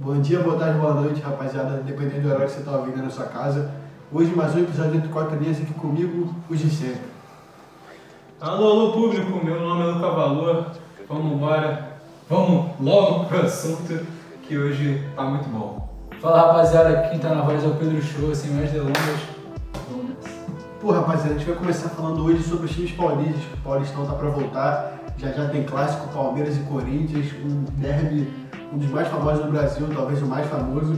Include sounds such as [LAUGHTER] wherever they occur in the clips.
Bom dia, boa tarde, boa noite, rapaziada, dependendo do horário que você está ouvindo na sua casa. Hoje mais um episódio entre quatro linhas aqui comigo, os de sempre. Alô, alô público, meu nome é Luca Valor. Vamos embora, vamos logo pro assunto que hoje tá muito bom. Fala rapaziada, quem tá na voz é o Pedro Show, sem mais delongas. Vamos nessa. Pô, rapaziada, a gente vai começar falando hoje sobre os times paulistas, que o Paulistão tá pra voltar. Já já tem clássico Palmeiras e Corinthians, um derby, um dos mais famosos do Brasil, talvez o mais famoso.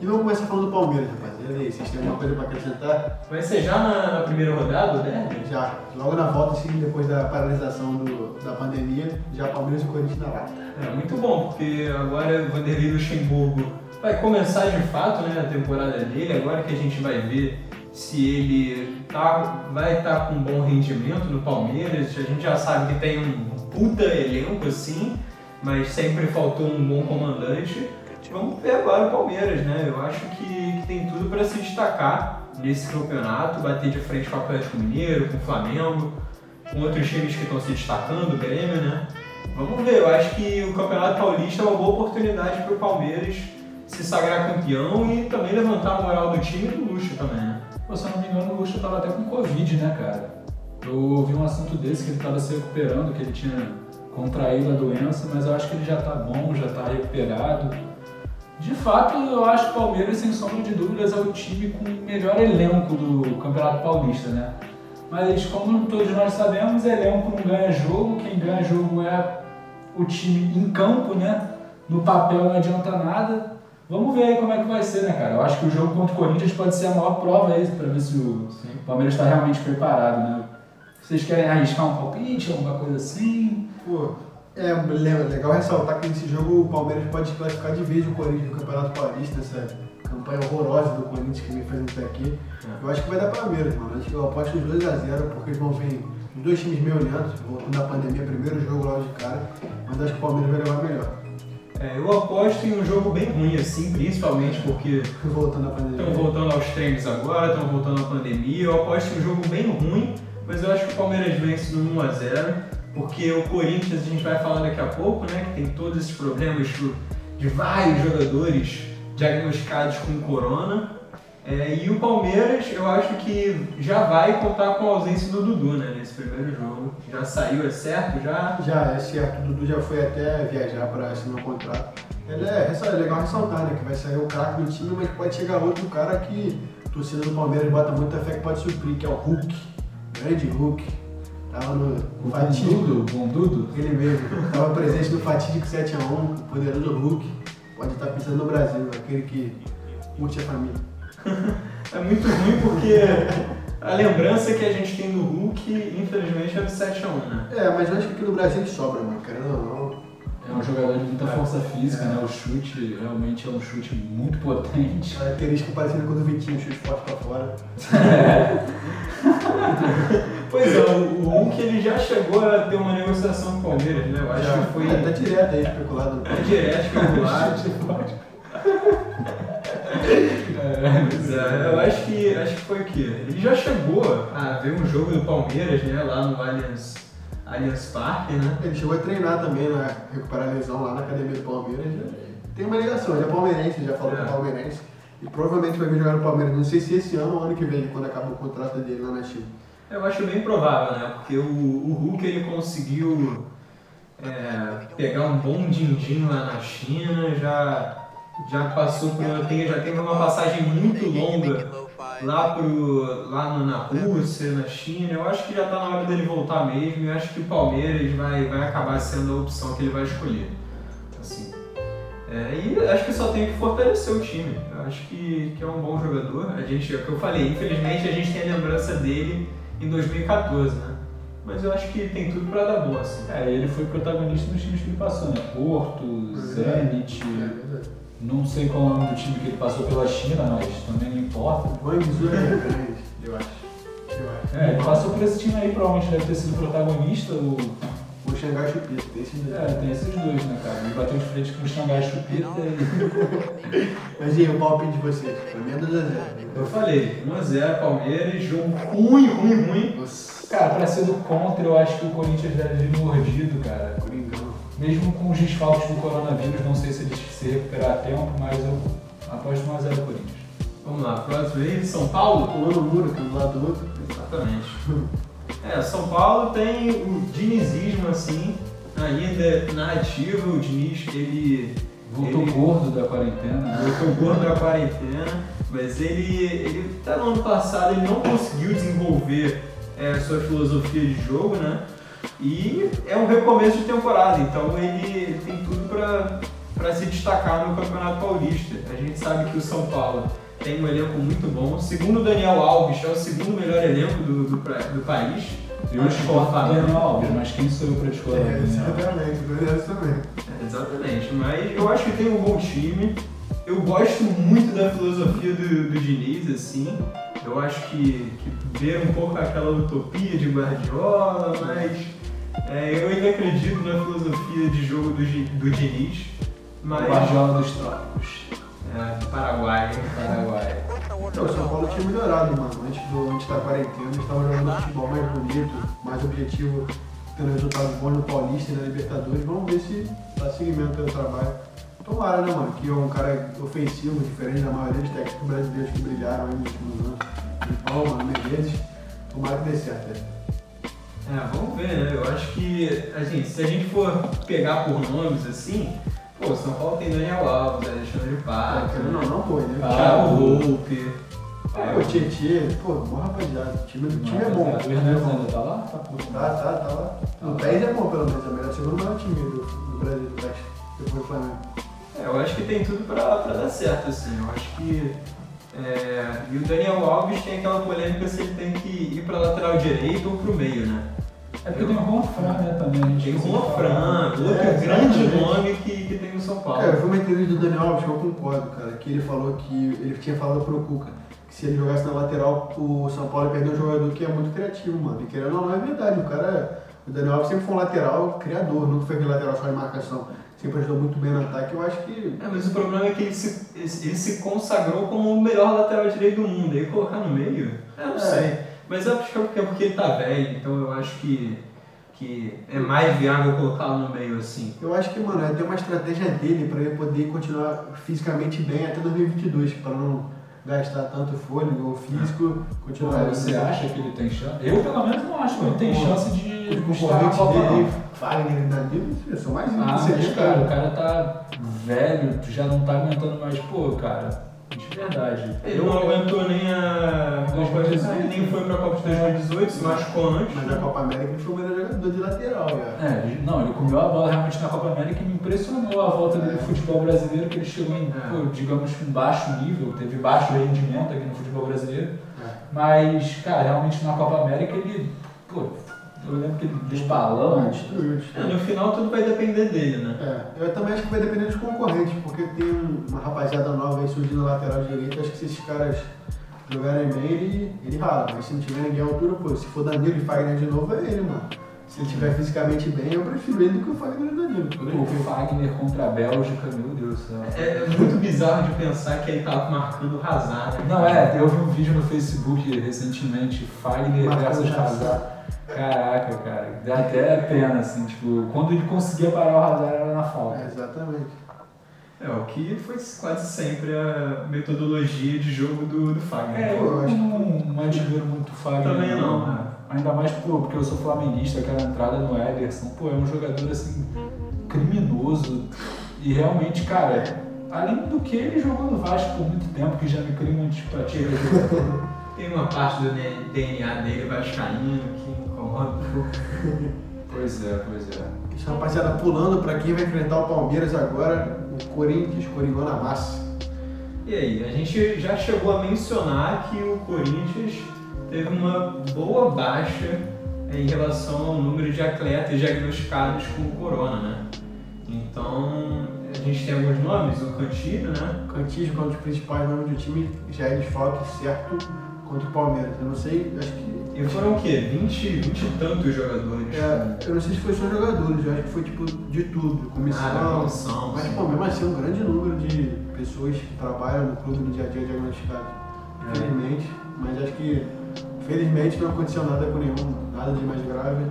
E vamos começar falando do Palmeiras, rapaziada. E aí, vocês têm alguma coisa pra acrescentar? Vai ser já na, primeira rodada derby? Já, logo na volta, assim, depois da paralisação do- da pandemia, já Palmeiras e Corinthians na lata. É muito bom, porque agora o Vanderlei Luxemburgo vai começar de fato né, a temporada dele, agora que a gente vai ver se ele tá, vai estar com um bom rendimento no Palmeiras. A gente já sabe que tem um puta elenco assim, mas sempre faltou um bom comandante. Vamos ver agora o Palmeiras, né? Eu acho que, que tem tudo para se destacar nesse campeonato, bater de frente com o Atlético Mineiro, com o Flamengo, com outros times que estão se destacando, o Grêmio, né? Vamos ver, eu acho que o Campeonato Paulista é uma boa oportunidade para o Palmeiras se sagrar campeão e também levantar a moral do time e do Luxo também, né? Pô, se eu não me engano, o Lucha tava até com Covid, né, cara? Eu ouvi um assunto desse que ele tava se recuperando, que ele tinha contraído a doença, mas eu acho que ele já tá bom, já tá recuperado. De fato, eu acho que o Palmeiras, sem sombra de dúvidas, é o time com o melhor elenco do Campeonato Paulista, né? Mas como todos nós sabemos, elenco não ganha jogo, quem ganha jogo é o time em campo, né? No papel não adianta nada. Vamos ver aí como é que vai ser, né, cara? Eu acho que o jogo contra o Corinthians pode ser a maior prova aí, pra ver se o Palmeiras está realmente preparado, né? Vocês querem arriscar um palpite, alguma coisa assim? Pô, é le- legal ressaltar que nesse jogo o Palmeiras pode classificar de vez o Corinthians no Campeonato Paulista, essa campanha horrorosa do Corinthians que vem fazendo até aqui. Eu acho que vai dar Palmeiras, mano. Acho que eu aposto uns 2x0, porque eles vão vir os dois times meio lentos, voltando da pandemia, primeiro jogo logo de cara, mas acho que o Palmeiras vai levar melhor, É, eu aposto em um jogo bem ruim, assim, principalmente porque voltando da pandemia. estão voltando aos treinos agora, estão voltando à pandemia. Eu aposto em um jogo bem ruim, mas eu acho que o Palmeiras vence no 1x0, porque o Corinthians, a gente vai falar daqui a pouco, né, que tem todos esses problemas de vários jogadores diagnosticados com corona. É, e o Palmeiras, eu acho que já vai contar com a ausência do Dudu, né, nesse primeiro jogo. Já saiu, é certo? Já Já, é certo, o Dudu já foi até viajar para assinar o contrato. Ele é, é legal ressaltar, né? Que vai sair o craque do time, mas pode chegar outro cara que a torcida do Palmeiras bota muita fé que pode suprir, que é o Hulk. Grande Hulk. Tava no O fatídico, Bondudo? Bondudo? ele mesmo. Tava presente no fatídico 7x1, o poderoso Hulk. Pode estar pisando no Brasil, aquele que curte a família. [LAUGHS] É muito ruim porque a lembrança que a gente tem do Hulk, infelizmente, é do 7x1, né? É, mas eu acho que aqui no Brasil ele sobra, mano. Querendo ou não. É um jogador de muita É. força física, É. né? O chute realmente é um chute muito potente. Característica parecida com o do Vitinho, chute forte pra fora. [LAUGHS] [LAUGHS] Pois é, o o Hulk ele já chegou a ter uma negociação com o Palmeiras, né? Eu acho Já, que foi é, tá direto aí, especulado. é direto regular. [LAUGHS] Pois é, eu acho que, acho que foi o quê? Ele já chegou a ver um jogo do Palmeiras, né? Lá no Allianz, Allianz Parque, né? Ele chegou a treinar também, né? Recuperar a lesão lá na academia do Palmeiras. Tem uma ligação, ele é palmeirense, já falou É. com o palmeirense. E provavelmente vai vir jogar no Palmeiras. Não sei se esse ano ou ano que vem, quando acaba o contrato dele lá na China. Eu acho bem provável, né? Porque o, o Hulk ele conseguiu é, pegar um bom din-din lá na China, já, já passou por. Tem, já teve uma passagem muito longa lá, pro, lá na Rússia, na China. Eu acho que já está na hora dele voltar mesmo. Eu acho que o Palmeiras vai, vai acabar sendo a opção que ele vai escolher. Assim. É, e acho que só tem que fortalecer o time. Eu acho que, que é um bom jogador. A gente, é o que eu falei, infelizmente a gente tem a lembrança dele em 2014, né? Mas eu acho que tem tudo pra dar bom, assim. É, ele foi protagonista nos times que ele passou, né? Porto, Zenit, verdade. não sei qual é o nome do time que ele passou pela China, mas também não importa. Guangzhou é grande, eu acho. Eu acho. É, ele passou por esse time aí, provavelmente deve ter sido protagonista. O... Xangai Chupita, tem esse É, tem esses dois, né, cara? Ele bateu de frente com o Xangai Chupita e. [LAUGHS] Mas e aí, o palpite de vocês? Pra mim é 2x0. Eu falei, 1x0 Palmeiras, jogo ruim, ruim, ruim. Nossa, Cara, pra ser do contra, eu acho que o Corinthians deve vir mordido, cara. Coringão. mesmo com os desfalques do coronavírus, não sei se eles se recuperar a tempo, mas eu aposto 1x0 Corinthians. Vamos lá, próximo aí, São Paulo. Pulando o muro, que é um do lado do outro. Exatamente. [LAUGHS] É, São Paulo tem o dinizismo assim, ainda na ativa, o Diniz, ele Voltou Ele- gordo da quarentena. voltou gordo da quarentena, mas ele, ele tá no ano passado, ele não conseguiu desenvolver é, sua filosofia de jogo, né? E é um recomeço de temporada, então ele tem tudo para se destacar no Campeonato Paulista. A gente sabe que o São Paulo tem um elenco muito bom. Segundo o Daniel Alves, é o segundo melhor elenco do, do, do país. Eu do Daniel Alves, mas quem sou eu pra discordar É, exatamente, também. É, Exatamente, mas eu acho que tem um bom time. Eu gosto muito da filosofia do, do Diniz, assim. Eu acho que, que beira um pouco aquela utopia de Guardiola, mas é, eu ainda acredito na filosofia de jogo do, do Diniz. Mas. Guardiola dos Trópicos, É, Paraguai. Paraguai. Então, o São Paulo tinha melhorado, mano. Antes, do, antes da quarentena, eles estavam jogando futebol mais bonito, mais objetivo, tendo resultados bons no Paulista e na Libertadores. Vamos ver se dá seguimento ao trabalho. Tomara, né, mano? Que é um cara ofensivo, diferente da maioria dos técnicos brasileiros que brilharam aí nos últimos anos. De Palma, Menezes. Tomara que dê certo, né? É, vamos ver, né? Eu acho que, assim, se a gente for pegar por nomes assim, pô, São Paulo tem Daniel Alves, Alexandre Pato, não, não foi, né? Thiago o- Volpe. É, o Tietê, pô, bom rapaziada. O time, o time é bom. O Hernandes ainda tá lá? Tá Tá, tá, tá lá. O 10 é bom, pelo menos. É o melhor segundo maior time do, do Brasil, do Leste. Depois do Flamengo. É, eu acho que tem tudo pra, pra dar certo, assim. Eu acho que. é, e o Daniel Alves tem aquela polêmica se ele tem que ir pra lateral direito ou pro meio, né? É porque tem o Juan Fran, né, também. Tem o Juan de Fran, outro É, grande exatamente. nome que, que tem no São Paulo. Cara, eu vi uma entrevista do Daniel Alves que eu concordo, cara, que ele falou que ele tinha falado pro Cuca que se ele jogasse na lateral, o São Paulo ia perder um jogador que é muito criativo, mano. E querendo ou não, é verdade. O cara, o Daniel Alves sempre foi um lateral criador, nunca foi aquele lateral só em marcação. Sempre ajudou muito bem no ataque. Eu acho que. É, mas o problema é que ele se, ele se consagrou como o melhor lateral direito do mundo. Aí colocar no meio, eu não É. sei. Mas eu acho que é porque- é porque ele tá velho, então eu acho que, que é mais viável colocá-lo no meio assim. Eu acho que, mano, é ter uma estratégia dele pra ele poder continuar fisicamente bem até 2022, pra não gastar tanto fôlego ou físico, continuar. Mas você acha que ele tem chance? Eu, pelo menos, não acho que ele tem chance de concorrentes Copa, dele. Fagner e Danilo, são mais Ah, íntimos que mas cara, o cara tá velho, tu já não tá aguentando mais. Pô, cara, de verdade. Ele não aguentou nem a Copa 2018. nem foi pra Copa de 2018, se machucou antes. Mas na Copa América ele foi o melhor jogador de lateral, já. É, ele- não, ele comeu a bola realmente na Copa América e me impressionou a volta dele no futebol brasileiro, que ele chegou em, É. pô, digamos, um baixo nível, teve baixo rendimento aqui no futebol brasileiro. É. Mas, cara, realmente na Copa América ele, pô, eu lembro que ele deu balão. destruiu, É, destruiu. no final tudo vai depender dele, né? É, eu também acho que vai depender dos concorrentes, porque tem um- uma rapaziada nova aí surgindo na lateral direita, acho que se esses caras jogarem bem, ele, ele rala. Mas se não tiver ninguém à altura, pô, se for Danilo e Fagner de novo, é ele, mano. Se ele estiver fisicamente bem, eu prefiro ele do que o Fagner e o Danilo. O. Fagner contra a Bélgica, meu Deus do céu. É, é muito bizarro de pensar que ele tava marcando o Hazard, né? Não, é, eu vi um vídeo no Facebook recentemente, Fagner Marcando versus Hazard. Hazard. Caraca, cara, dá até pena, assim, tipo, quando ele conseguia parar o Hazard era na falta. É, exatamente. É, o que foi quase sempre a metodologia de jogo do, do Fagner. É, eu não, não admiro muito o Fagner. Também não, né? Ainda mais pô, porque eu sou flamenguista, aquela entrada no Ederson, pô, é um jogador assim, criminoso. E realmente, cara, além do que ele jogou no Vasco por muito tempo, que já me cria uma antipatia. Tem uma parte do DNA dele vascaíno que incomoda um pouco. Pois é, pois é. Isso, rapaziada, pulando pra quem vai enfrentar o Palmeiras agora, o Corinthians, Coringão na massa. E aí, a gente já chegou a mencionar que o Corinthians teve uma boa baixa em relação ao número de atletas diagnosticados com o corona, né? Então, a gente tem alguns nomes, o Cantilho, né? Que é um dos principais nomes do time, já é desfalque certo contra o Palmeiras. Eu não sei, acho que. E foram o quê? 20, 20 e tantos jogadores. É, eu não sei se foi só jogadores, eu acho que foi tipo de tudo, comissão. Ah, comissão, mas, sim. pô, mesmo assim, um grande número de pessoas que trabalham no clube no dia a dia diagnosticadas. É. Infelizmente, mas acho que, felizmente, não aconteceu nada com nenhum, nada de mais grave.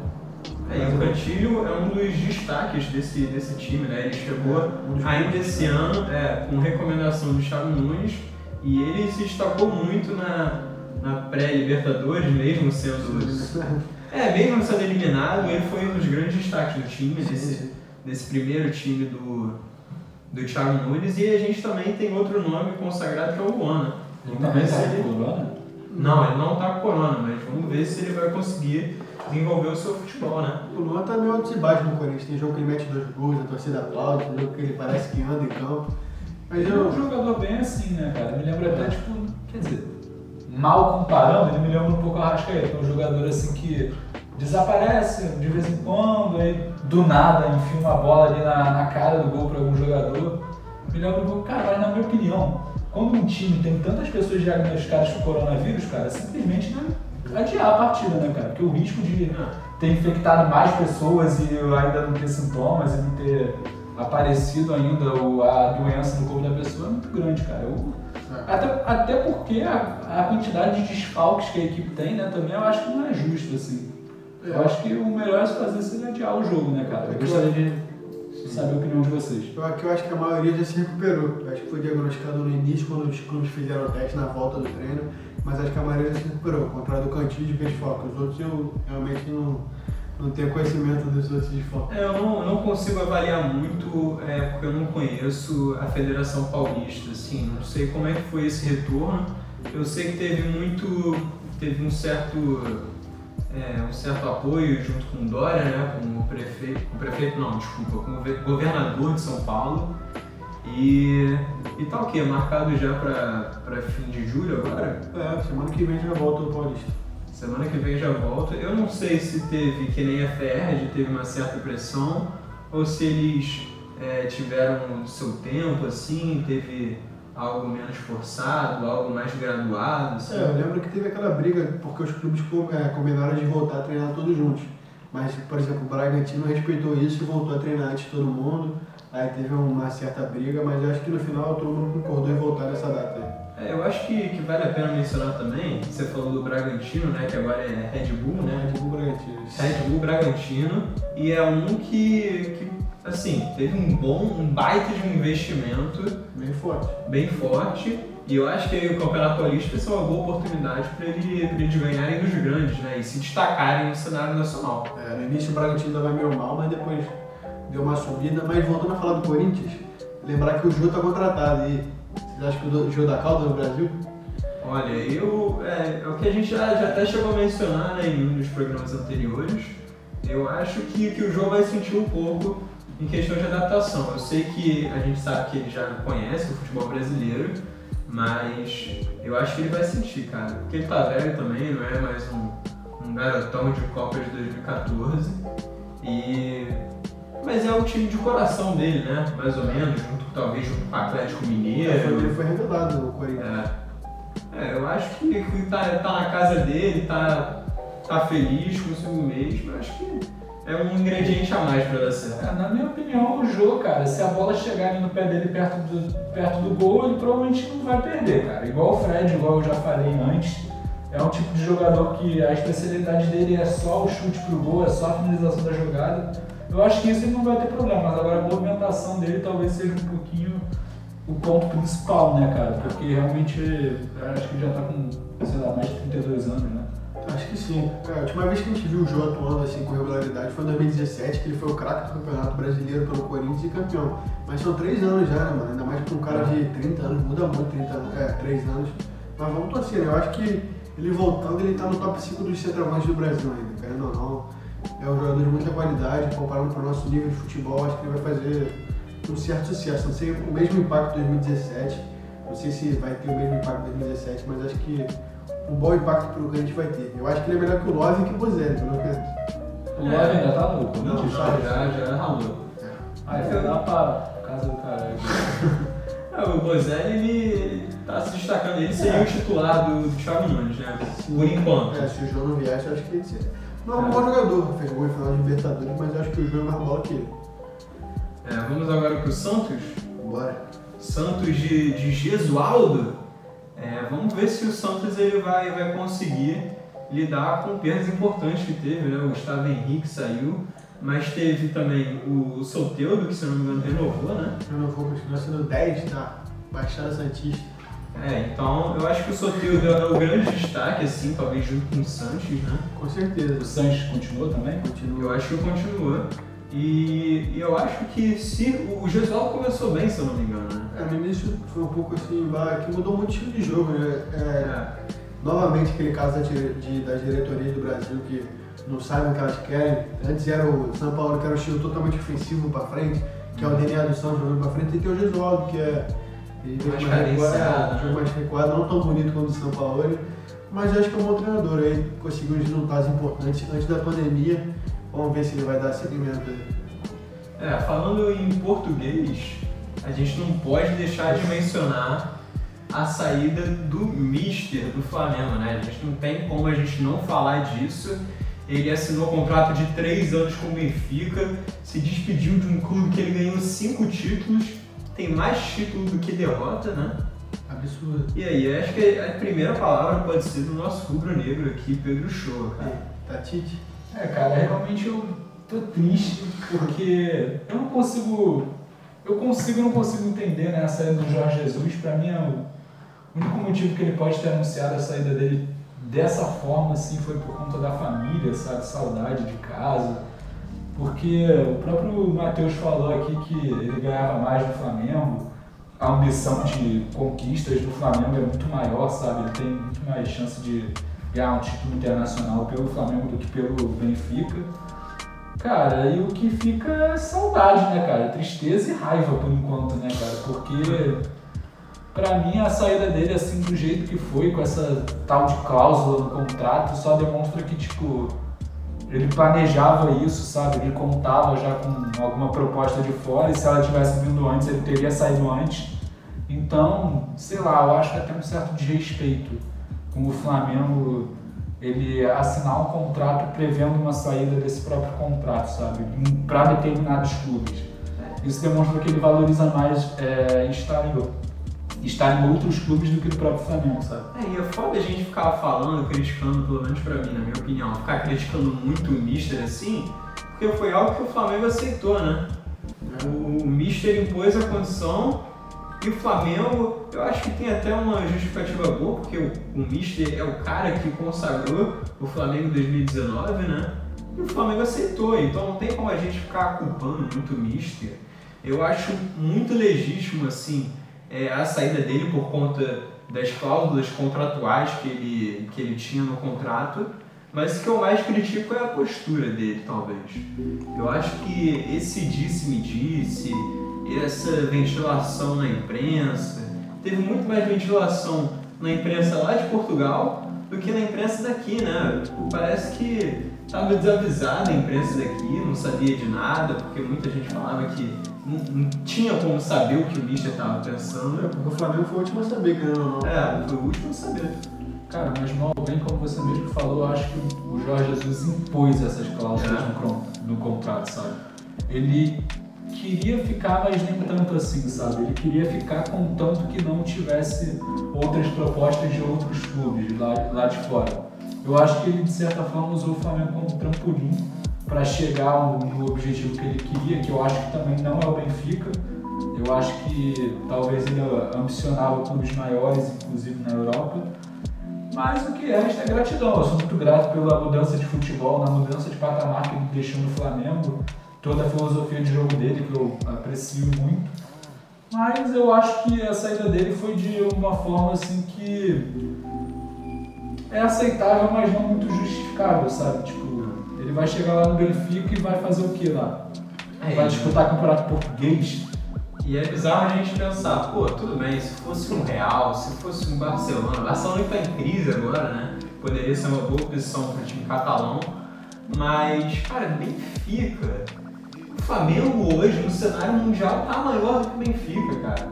É, e o Cantilho é um dos destaques desse, desse time, né? Ele chegou ainda esse ano é, com recomendação do Thiago Nunes e ele se destacou muito na, na pré-Libertadores, mesmo sendo. É, mesmo sendo eliminado, ele foi um dos grandes destaques do time, desse, desse primeiro time do, do Thiago Nunes. E a gente também tem outro nome consagrado que é o Luana. Ele também tá com corona? Não, ele não tá com corona, mas vamos ver se ele vai conseguir desenvolver o seu futebol, né? O Luan tá meio alto e baixo no Corinthians. Tem jogo que ele mete dois gols, a torcida aplaude, tem jogo que ele parece que anda em campo. Mas Ele é eu. um jogador bem assim, né, cara? Me lembra até, tipo, quer dizer, mal comparando, ele me lembra um pouco a Arrascaeta, que é um jogador assim que desaparece de vez em quando, aí do nada enfia uma bola ali na, na cara do gol para algum jogador. Me lembra um pouco, cara, mas na minha opinião, quando um time tem tantas pessoas diagnosticadas com coronavírus, cara, simplesmente não adiar a partida, né, cara? Porque o risco de ter infectado mais pessoas e ainda não ter sintomas e não ter aparecido ainda a doença no corpo da pessoa é muito grande, cara. Eu- até, até porque a, a quantidade de desfalques que a equipe tem, né, também eu acho que não é justo, assim. Eu acho que o melhor se fazer seria adiar o jogo, né, cara? Eu gostaria de saber a opinião de vocês. Eu, aqui eu acho que a maioria já se recuperou. Eu acho que foi diagnosticado no início, quando os clubes fizeram o teste na volta do treino, mas acho que a maioria já se recuperou. Ao contrário do Cantillo de desfoque. Os outros eu realmente não, não tenho conhecimento dos outros desfoques. É, eu não, não consigo avaliar muito, é, porque eu não conheço a Federação Paulista, assim, não sei como é que foi esse retorno. Eu sei que teve muito, teve um certo, é, um certo apoio junto com o Dória, né, com o prefeito, com o prefeito não, desculpa, com o ve- governador de São Paulo. E, e tá o quê? Marcado já para fim de julho agora? É, semana que vem já volta o Paulista. Semana que vem já volta. Eu não sei se teve, que nem a FERJ, teve uma certa pressão, ou se eles é, tiveram seu tempo, assim, teve algo menos forçado, algo mais graduado, assim. É, eu lembro que teve aquela briga porque os clubes é, combinaram de voltar a treinar todos juntos. Mas, por exemplo, o Bragantino respeitou isso e voltou a treinar antes de todo mundo. Aí teve uma certa briga, mas acho que no final todo mundo concordou em voltar nessa data aí. É, eu acho que, que vale a pena mencionar também, você falou do Bragantino, né, que agora é Red Bull, né? Red Bull Bragantino. Red Bull Bragantino, e é um que, que assim, teve um bom, um baita de um investimento Bem forte. bem forte. E eu acho que aí o Campeonato Paulista ser uma boa oportunidade para ele, pra eles ganharem dos grandes, né? E se destacarem no cenário nacional. É, no início o Bragantino vai meio mal, mas depois deu uma subida. Mas voltando a falar do Corinthians, lembrar que o Jô tá contratado aí. Vocês acham que o Jô da Calda no Brasil? Olha, eu, é, é o que a gente já, já até chegou a mencionar né, em um dos programas anteriores. Eu acho que, que o João vai sentir um pouco em questão de adaptação. Eu sei que a gente sabe que ele já conhece o futebol brasileiro, mas eu acho que ele vai sentir, cara. Porque ele tá velho também, não é mais um, um garotão de Copa de 2014. E... Mas é o time de coração dele, né? Mais ou menos, junto talvez junto com o Atlético Mineiro. É, foi, ele foi revelado no Corinthians. É, é, eu acho que, que tá, tá na casa dele, tá, tá feliz consigo mesmo. Eu acho que é um ingrediente a mais pra dar certo. É, na minha opinião, o jogo, cara, se a bola chegar ali no pé dele perto do, perto do gol, ele provavelmente não vai perder, cara. Igual o Fred, igual eu já falei antes, é um tipo de jogador que a especialidade dele é só o chute pro gol, é só a finalização da jogada. Eu acho que isso ele não vai ter problema, mas agora a movimentação dele talvez seja um pouquinho o ponto principal, né, cara? Porque realmente, eu acho que já tá com, sei lá, mais de 32 anos, né? Acho que sim. Cara, a última vez que a gente viu o Jô atuando assim com regularidade foi em 2017, que ele foi o craque do Campeonato Brasileiro pelo Corinthians e campeão. Mas são três anos já, né, mano? Ainda mais pra um cara de 30 anos, muda muito 30 anos, é, 3 anos. Mas vamos torcer, né? Eu acho que ele voltando, ele tá no top 5 dos centroavantes do Brasil ainda, querendo ou não. É um jogador de muita qualidade, comparando com o nosso nível de futebol, acho que ele vai fazer um certo sucesso. Não sei o mesmo impacto de 2017, não sei se vai ter o mesmo impacto de 2017, mas acho que um bom impacto pro Corinthians vai ter. Eu acho que ele é melhor que o Love e que o Bozelli, pelo menos. O Love ainda tá no Corinthians? Já, já, já ralou. Ah, ele vai lá pra casa do caralho. [LAUGHS] É, o Bozelli, ele, ele tá se destacando. Ele seria o titular do, do Thiago Nunes, né? Por enquanto. É, se o João não viesse, eu acho que ele seria. Não é um bom jogador, fez gol em final de Libertadores, mas eu acho que o João é mais bola que ele. É, vamos agora pro Santos. Bora. Santos de, de Gesualdo. É, vamos ver se o Santos ele vai, vai conseguir lidar com perdas importantes que teve, né? O Gustavo Henrique saiu, mas teve também o Solteudo, que se não me engano renovou, né? Renovou, continua sendo 10 da Baixada Santista. É, então eu acho que o Soteldo é o grande destaque, assim, talvez junto com o Sanches, né? Com certeza. O Sanches continuou também? Continua. Eu acho que continua. E, e eu acho que se. O Gesualdo começou bem, se eu não me engano, né? É, no início foi um pouco assim, que mudou muito o estilo de jogo, né? É, É. novamente aquele caso da, de, das diretorias do Brasil que não sabem o que elas querem. Antes era o São Paulo que era o estilo totalmente ofensivo pra frente, que é o DNA do Santos jogando pra frente, e tem o Gesualdo, que é. Ele Mais jogo mais recuado, né? jogo mais recuado, não tão bonito quanto o São Paulo, mas eu acho que é um bom treinador. Aí conseguiu uns resultados importantes antes da pandemia. Vamos ver se ele vai dar seguimento aí. É, falando em português, a gente não pode deixar de mencionar a saída do Mister do Flamengo, né? A gente não tem como a gente não falar disso. Ele assinou contrato de três anos com o Benfica, se despediu de um clube que ele ganhou cinco títulos, tem mais título do que derrota, né? Absurdo. E aí, acho que a primeira palavra pode ser do nosso rubro-negro aqui, Pedro Shoa, cara. Tatite? É, cara, realmente eu tô triste porque eu não consigo. Eu consigo não consigo entender né, a saída do Jorge Jesus. Pra mim, é o único motivo que ele pode ter anunciado a saída dele dessa forma assim foi por conta da família, sabe? Saudade de casa. Porque o próprio Matheus falou aqui que ele ganhava mais no Flamengo. A ambição de conquistas do Flamengo é muito maior, sabe? Ele tem muito mais chance de ganhar um título internacional pelo Flamengo do que pelo Benfica. Cara, e o que fica é saudade, né, cara? Tristeza e raiva por enquanto, né, cara? Porque pra mim a saída dele, assim, do jeito que foi, com essa tal de cláusula no contrato, só demonstra que, tipo, ele planejava isso, sabe? Ele contava já com alguma proposta de fora e se ela tivesse vindo antes, ele teria saído antes. Então, sei lá, eu acho que até um certo desrespeito com o Flamengo ele assinar um contrato prevendo uma saída desse próprio contrato, sabe? Para determinados clubes. Isso demonstra que ele valoriza mais é, estar, em, estar em outros clubes do que no próprio Flamengo, sabe? É, e é foda a gente ficar falando, criticando, pelo menos pra mim, na minha opinião, ficar criticando muito o Mister assim, porque foi algo que o Flamengo aceitou, né? O Mister impôs a condição e o Flamengo, eu acho que tem até uma justificativa boa, porque o, Mister é o cara que consagrou o Flamengo em 2019, né? E o Flamengo aceitou, então não tem como a gente ficar culpando muito o Mister. Eu acho muito legítimo, assim, é, a saída dele por conta das cláusulas contratuais que ele, que ele tinha no contrato, mas o que eu mais critico é a postura dele, talvez. Eu acho que esse disse-me-disse, essa ventilação na imprensa, teve muito mais ventilação na imprensa lá de Portugal do que na imprensa daqui, né? Tipo, Parece que estava desavisada a imprensa daqui, não sabia de nada, porque muita gente falava que não, não tinha como saber o que o Mister estava pensando. Porque o Flamengo foi o último a saber, querendo ou não. É, foi o último a saber. Cara, mas mal bem como você mesmo falou, eu acho que o Jorge Jesus impôs essas cláusulas É. no, no contrato, sabe? Ele queria ficar, mas nem tanto assim, sabe? Ele queria ficar contanto que não tivesse outras propostas de outros clubes lá, lá de fora. Eu acho que ele, de certa forma, usou o Flamengo como trampolim para chegar no objetivo que ele queria, que eu acho que também não é o Benfica. Eu acho que talvez ele ambicionava clubes maiores, inclusive na Europa. Mas o que resta é gratidão. Eu sou muito grato pela mudança de futebol, na mudança de patamar que ele deixou no Flamengo, toda a filosofia de jogo dele, que eu aprecio muito. Mas eu acho que a saída dele foi de uma forma assim que é aceitável, mas não muito justificável, sabe? Tipo, ele vai chegar lá no Benfica e vai fazer o que lá? É, Vai disputar campeonato português? E é bizarro a gente pensar, pô, tudo bem, se fosse um Real, se fosse um Barcelona, o Barcelona que tá em crise agora, né? Poderia ser uma boa opção para o time catalão, mas, cara, Benfica, Flamengo hoje no cenário mundial tá maior do que o Benfica, cara.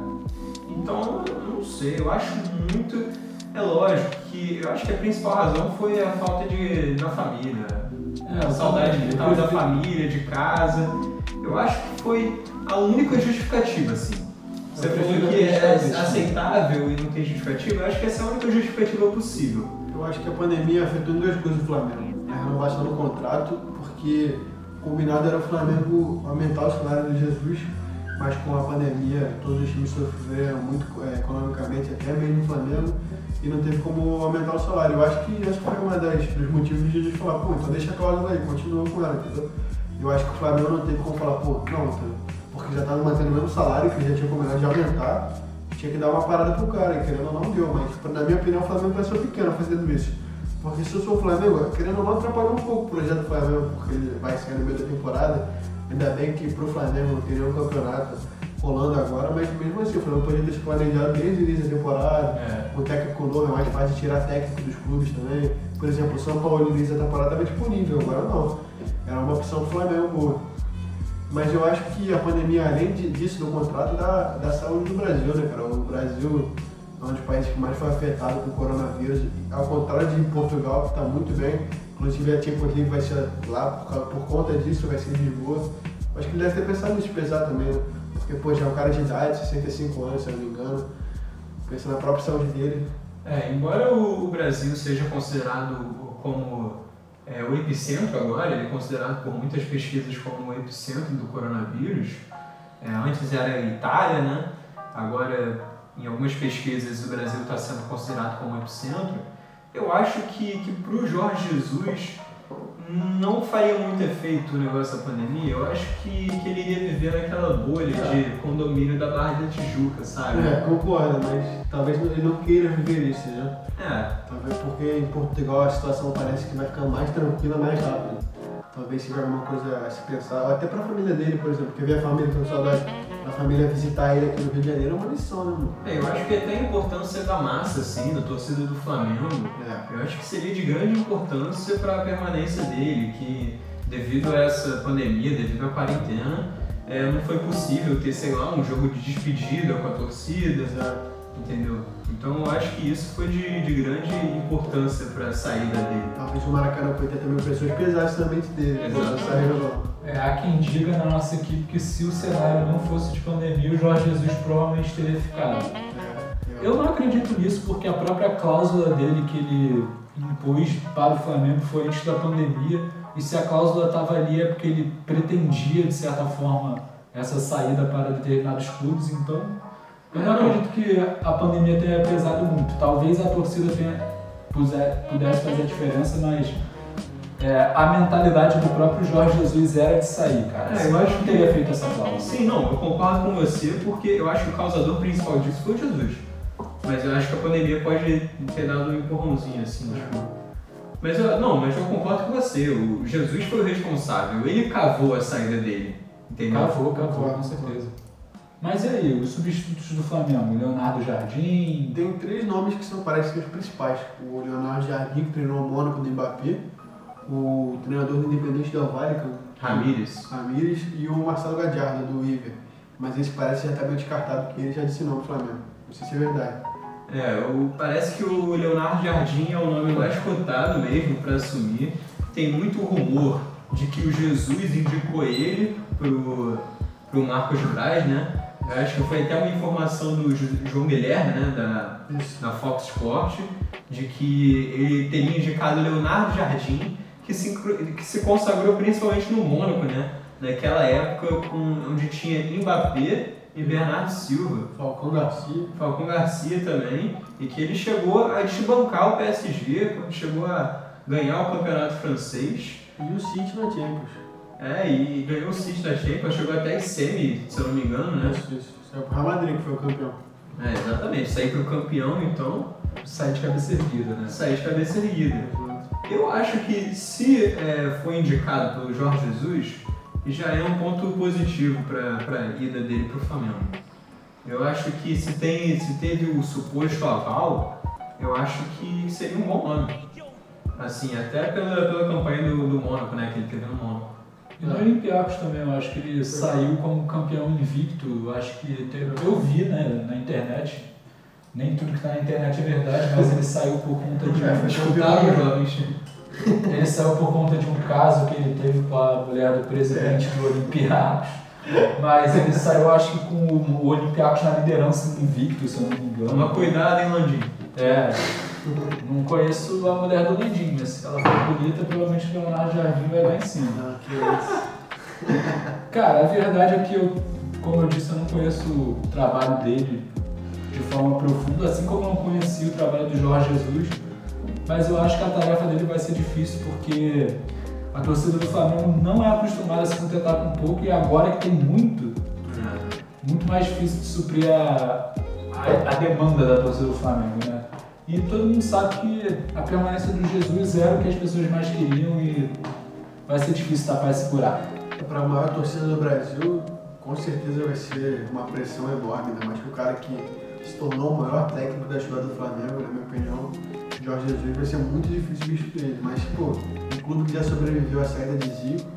Então, eu não sei, eu acho muito. É lógico que eu acho que a principal razão foi a falta de da família. É, a saudade que tava da família, de casa. Eu acho que foi a única justificativa, assim. Você falou que é aceitável e não tem justificativa, eu acho que essa é a única justificativa possível. Eu acho que a pandemia afetou duas coisas o Flamengo. A renovação do contrato, porque combinado era o Flamengo aumentar o salário do Jesus, mas com a pandemia todos os times sofreram muito é, economicamente, até mesmo o Flamengo, e não teve como aumentar o salário. Eu acho que esse foi uma das dos motivos de Jesus falar, pô, então deixa a cláusula aí, continua com ela, entendeu? Eu acho que o Flamengo não teve como falar, pô, não, porque já estava mantendo o mesmo salário, que já tinha combinado de aumentar, tinha que dar uma parada pro cara, e querendo ou não deu, mas na minha opinião o Flamengo pensou pequeno fazendo isso. Porque se eu sou o Flamengo, querendo ou não, atrapalhou um pouco o projeto do Flamengo, porque ele vai sair no meio da temporada. Ainda bem que pro Flamengo não tem nenhum campeonato rolando agora, mas mesmo assim, o Flamengo poderia ter se planejado desde o início da temporada, É. o técnico novo é mais fácil tirar técnico dos clubes também. Por exemplo, o São Paulo no início da temporada estava disponível, agora não. Era uma opção do Flamengo boa. Mas eu acho que a pandemia, além disso do contrato, dá, dá saúde do Brasil, né, cara? O Brasil é um dos países que mais foi afetado com o coronavírus, ao contrário de Portugal, que está muito bem. Inclusive a Champions League vai ser lá por, por conta disso, vai ser em Lisboa. Acho que ele deve ter pensado nisso pesar também, né? Porque, pô, já é um cara de idade, 65 anos, se eu não me engano. Pensa na própria saúde dele. É, embora o, o Brasil seja considerado como é, o epicentro agora, ele é considerado por muitas pesquisas como o epicentro do coronavírus. É, antes era a Itália, né? Agora, em algumas pesquisas, o Brasil está sendo considerado como epicentro. Eu acho que, que para o Jorge Jesus não faria muito efeito o negócio da pandemia. Eu acho que, que ele iria viver naquela bolha de condomínio da Barra da Tijuca, sabe? É, concordo, mas talvez ele não queira viver isso, né? É, Talvez porque em Portugal a situação parece que vai ficar mais tranquila mais rápido. Talvez seja alguma coisa a se pensar, até pra família dele, por exemplo, porque ver a família com saudade, a família visitar ele aqui no Rio de Janeiro é uma lição, né, mano? É, eu acho que até a importância da massa, assim, da torcida do Flamengo, É. eu acho que seria de grande importância para a permanência dele, que devido a essa pandemia, devido à quarentena, é, não foi possível ter, sei lá, um jogo de despedida com a torcida, Exato. entendeu? Então eu acho que isso foi de, de grande importância para a saída dele. Talvez o Maracanã foi ter também pressões pesadas na mente dele. Exato. É, há quem diga na nossa equipe que se o cenário não fosse de pandemia, o Jorge Jesus provavelmente teria ficado. Eu não acredito nisso porque a própria cláusula dele que ele impôs para o Flamengo foi antes da pandemia. E se a cláusula estava ali é porque ele pretendia, de certa forma, essa saída para determinados clubes. Então, eu não acredito que a pandemia tenha pesado muito. Talvez a torcida tenha, pudesse fazer a diferença, mas é, a mentalidade do próprio Jorge Jesus era de sair, cara. É, eu acho que- teria feito essa cláusula. Sim, não, eu concordo com você porque eu acho que o causador principal disso foi o Jesus. Mas eu acho que a pandemia pode ter dado um empurrãozinho, assim, tipo. Mas eu, não, mas eu concordo com você. O Jesus foi o responsável. Ele cavou a saída dele. Entendeu? Cavou, cavou, com certeza. Mas e aí, os substitutos do Flamengo? Leonardo Jardim, Tem três nomes que são, parecem ser os principais. O Leonardo Jardim, que treinou o Mônaco do Mbappé, o treinador do Independente Del Valle, o Ramírez. Ramírez, e o Marcelo Gadiardo, do River. Mas esse parece já estar bem descartado, porque ele já disse não pro Flamengo. Não sei se é verdade. É, o- parece que o Leonardo Jardim é o nome mais cotado mesmo para assumir. Tem muito rumor de que o Jesus indicou ele pro, pro Marcos Braz, né? Eu acho que foi até uma informação do João Guilherme, né? Da, Isso. na Fox Sport, de que ele teria indicado Leonardo Jardim, que se, que se consagrou principalmente no Mônaco, né? Naquela época com, onde tinha Mbappé e Bernardo Silva. Falcão Garcia. Falcão Garcia também, e que ele chegou a desbancar o PSG, quando chegou a ganhar o campeonato francês, E o City na Champions. é, e ganhou o City da Champions, chegou até em semi, se eu não me engano, né? Isso, isso. Saiu pro Real Madrid, que foi o campeão. É, exatamente, sair pro campeão, então, sai de cabeça erguida, né? sair de cabeça erguida. Eu acho que se é, foi indicado pelo Jorge Jesus, já é um ponto positivo para a ida dele para o Flamengo. Eu acho que se, tem, se teve o suposto aval, eu acho que seria um bom nome. Assim, até pela, pela campanha do, do Mônaco, né, que ele teve no Mônaco. E no Olympiacos também, eu acho que ele saiu como campeão invicto. Acho que teve, eu vi né, na internet. Nem tudo que tá na internet é verdade, mas ele saiu por conta de É, um. jovens? Ele saiu por conta de um caso que ele teve com a mulher do presidente do Olympiacos. Mas ele saiu, acho que com o Olympiacos na liderança invicto, se eu não me engano. Toma cuidado, hein, Landim? É. Não conheço a mulher do Lindinho, mas se ela for bonita, provavelmente o Leonardo Jardim vai lá em cima. Ah, que isso. Cara, a verdade é que eu, como eu disse, eu não conheço o trabalho dele de forma profunda, assim como eu não conheci o trabalho do Jorge Jesus, mas eu acho que a tarefa dele vai ser difícil porque a torcida do Flamengo não é acostumada a se contentar com pouco e agora que tem muito, muito mais difícil de suprir a, a, a demanda da torcida do Flamengo, né? E todo mundo sabe que a permanência do Jesus era o que as pessoas mais queriam e vai ser difícil tapar esse buraco. Para a maior torcida do Brasil, com certeza vai ser uma pressão enorme, ainda mais que o cara que se tornou o maior técnico da história do Flamengo, na minha opinião, Jorge Jesus, vai ser muito difícil substituir ele. Mas, pô, um clube que já sobreviveu à saída de Zico,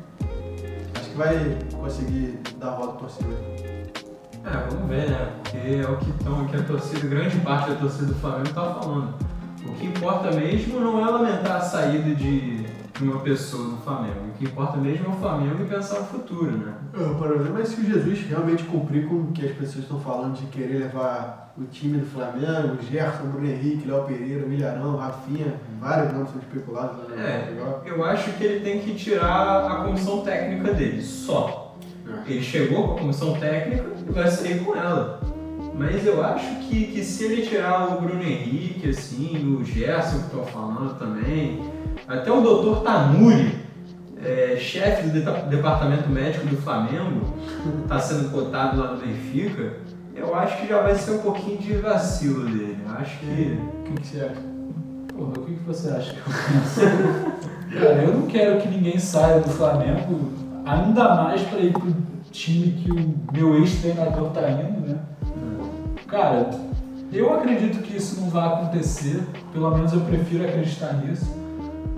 acho que vai conseguir dar volta à torcida. É, vamos ver, né? Porque é o que, tão, que a torcida, grande parte da torcida do Flamengo tá falando. O que importa mesmo não é lamentar a saída de, uma pessoa Flamengo. O que importa mesmo é o Flamengo e pensar no futuro, né? O problema é se o Jesus realmente cumprir com o que as pessoas estão falando de querer levar o time do Flamengo, o Gerson, Bruno Henrique, Léo Pereira, o Milharão, Rafinha, vários nomes são especulados. Né? É, eu acho que ele tem que tirar a comissão técnica dele, só. Ele chegou com a comissão técnica e vai sair com ela. Mas eu acho que, que se ele tirar o Bruno Henrique, assim, o Gerson que estou falando também, até o doutor Tanuri, é, chefe do de departamento médico do Flamengo, está sendo cotado lá no Benfica, eu acho que já vai ser um pouquinho de vacilo dele. Eu acho que. O que, que você acha? Porra, o que, que você acha que eu penso? [LAUGHS] Cara, eu não quero que ninguém saia do Flamengo, ainda mais para ir pro time que o meu ex-treinador tá indo, né? Cara, eu acredito que isso não vai acontecer, pelo menos eu prefiro acreditar nisso.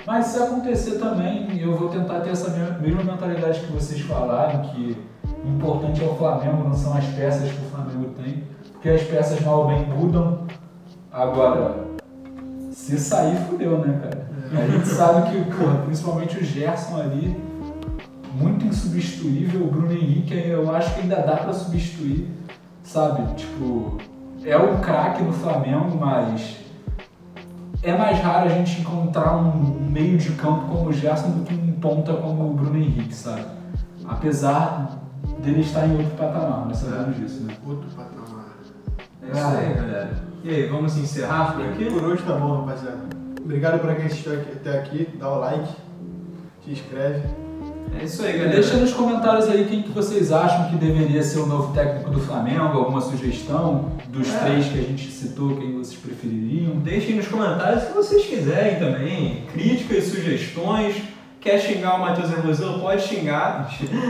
Mas se acontecer também, eu vou tentar ter essa mesma mentalidade que vocês falaram, que o importante é o Flamengo, não são as peças que o Flamengo tem, porque as peças mal ou bem mudam. Agora, se sair, fudeu, né, cara? A gente sabe que, porra, principalmente o Gerson ali, muito insubstituível. O Bruno Henrique, eu acho que ainda dá para substituir, sabe? Tipo, é o craque no Flamengo, mas é mais raro a gente encontrar um meio de campo como o Gerson do que um ponta como o Bruno Henrique, sabe? Apesar dele estar em outro patamar, nós sabemos disso, né? Outro patamar. É isso aí, galera. E aí, vamos encerrar por aqui? Por hoje tá bom, rapaziada. Obrigado pra quem assistiu até aqui. Dá o like, se inscreve. É isso aí, galera. Deixa nos comentários aí quem que vocês acham que deveria ser o novo técnico do Flamengo, alguma sugestão dos é. três que a gente citou, quem vocês prefeririam. Deixem nos comentários se vocês quiserem também, críticas, sugestões. Quer xingar o Matheus Hermosilo? Pode xingar.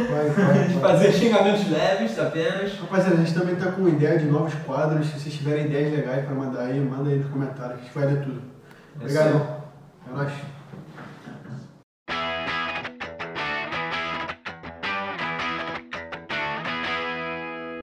Vai, vai, [LAUGHS] vai. Fazer xingamentos leves apenas. Rapaziada, a gente também tá com ideia de novos quadros. Se vocês tiverem ideias legais para mandar aí, manda aí nos comentários que a gente vai ler tudo. Obrigado. É nóis.